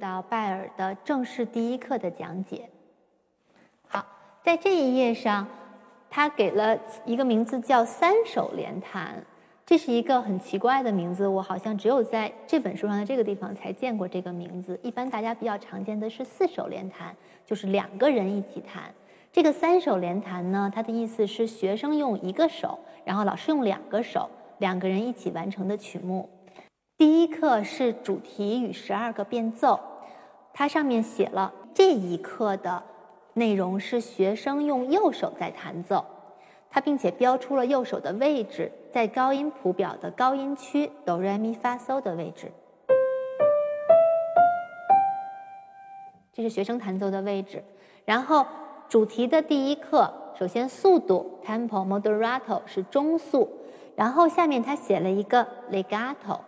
到拜耳的正式第一课的讲解。好，在这一页上，他给了一个名字叫三手联弹，这是一个很奇怪的名字，我好像只有在这本书上的这个地方才见过这个名字。一般大家比较常见的是四手联弹，就是两个人一起弹。这个三手联弹呢，它的意思是学生用一个手，然后老师用两个手，两个人一起完成的曲目。第一课是主题与十二个变奏，它上面写了这一课的内容是学生用右手在弹奏，它并且标出了右手的位置，在高音谱表的高音区哆来咪发嗦的位置，这是学生弹奏的位置。然后主题的第一课，首先速度 tempo moderato 是中速，然后下面他写了一个 legato。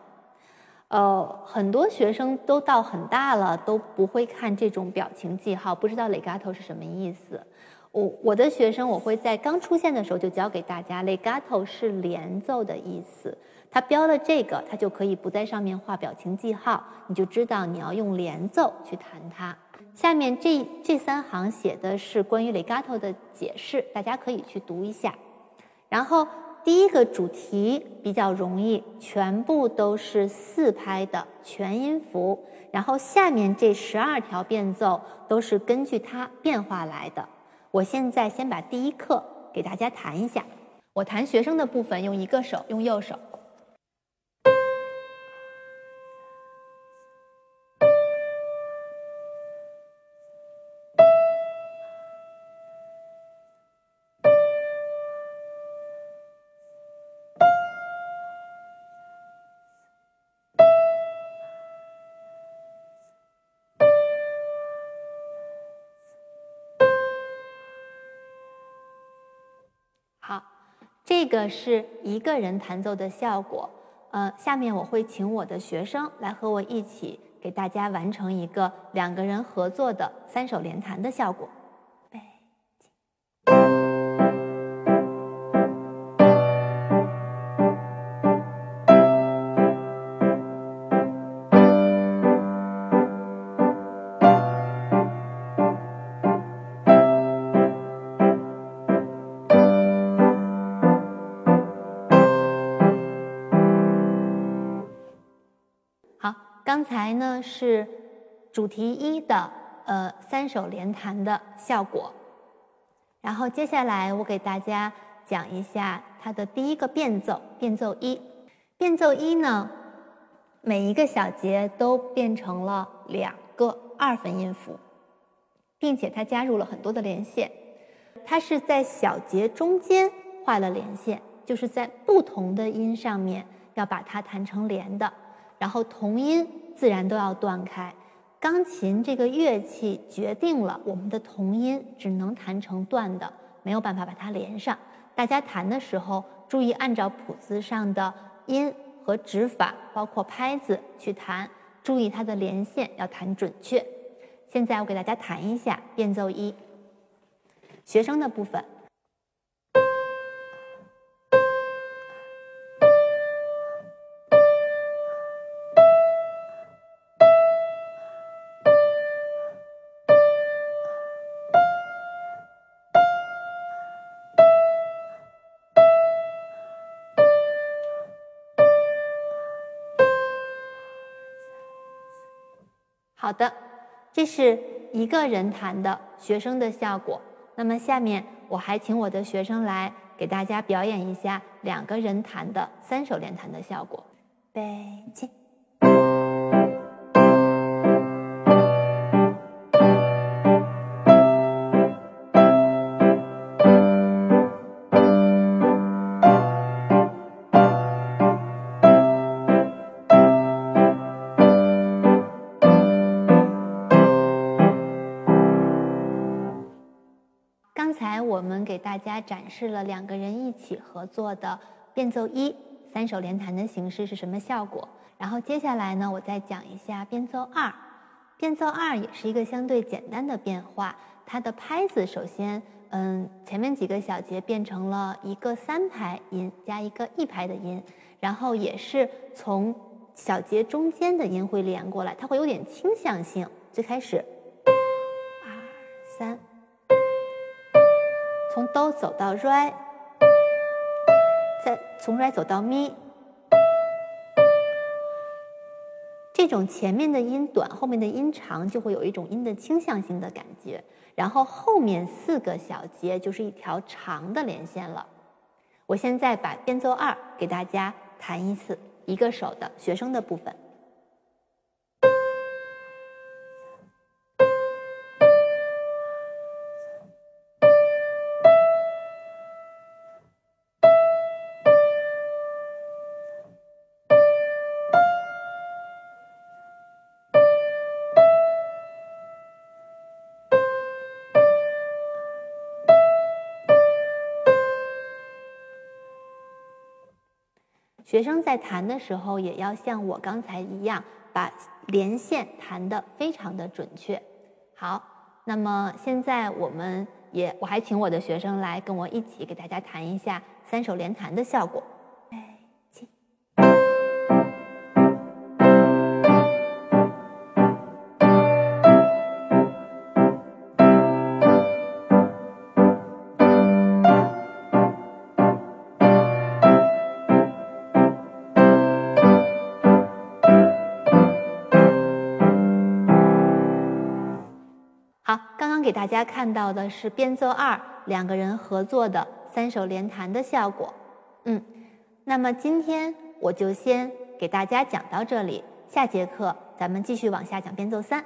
呃，很多学生都到很大了都不会看这种表情记号，不知道 legato 是什么意思。我我的学生我会在刚出现的时候就教给大家，legato 是连奏的意思。他标了这个，他就可以不在上面画表情记号，你就知道你要用连奏去弹它。下面这这三行写的是关于 legato 的解释，大家可以去读一下。然后。第一个主题比较容易，全部都是四拍的全音符，然后下面这十二条变奏都是根据它变化来的。我现在先把第一课给大家弹一下，我弹学生的部分，用一个手，用右手。好这个是一个人弹奏的效果，呃，下面我会请我的学生来和我一起给大家完成一个两个人合作的三手联弹的效果。刚才呢是主题一的呃三手连弹的效果，然后接下来我给大家讲一下它的第一个变奏，变奏一。变奏一呢，每一个小节都变成了两个二分音符，并且它加入了很多的连线，它是在小节中间画了连线，就是在不同的音上面要把它弹成连的。然后同音自然都要断开，钢琴这个乐器决定了我们的同音只能弹成断的，没有办法把它连上。大家弹的时候注意按照谱子上的音和指法，包括拍子去弹，注意它的连线要弹准确。现在我给大家弹一下变奏一，学生的部分。好的，这是一个人弹的学生的效果。那么下面我还请我的学生来给大家表演一下两个人弹的三手联弹的效果。北京。给大家展示了两个人一起合作的变奏一三手联弹的形式是什么效果。然后接下来呢，我再讲一下变奏二。变奏二也是一个相对简单的变化，它的拍子首先，嗯，前面几个小节变成了一个三拍音加一个一拍的音，然后也是从小节中间的音会连过来，它会有点倾向性。最开始，二三，从哆走到 re，再从 re 走到咪。这种前面的音短，后面的音长，就会有一种音的倾向性的感觉。然后后面四个小节就是一条长的连线了。我现在把变奏二给大家弹一次，一个手的学生的部分。学生在弹的时候，也要像我刚才一样，把连线弹得非常的准确。好，那么现在我们也，我还请我的学生来跟我一起给大家弹一下三手连弹的效果。给大家看到的是变奏二两个人合作的三手连弹的效果。嗯，那么今天我就先给大家讲到这里，下节课咱们继续往下讲变奏三。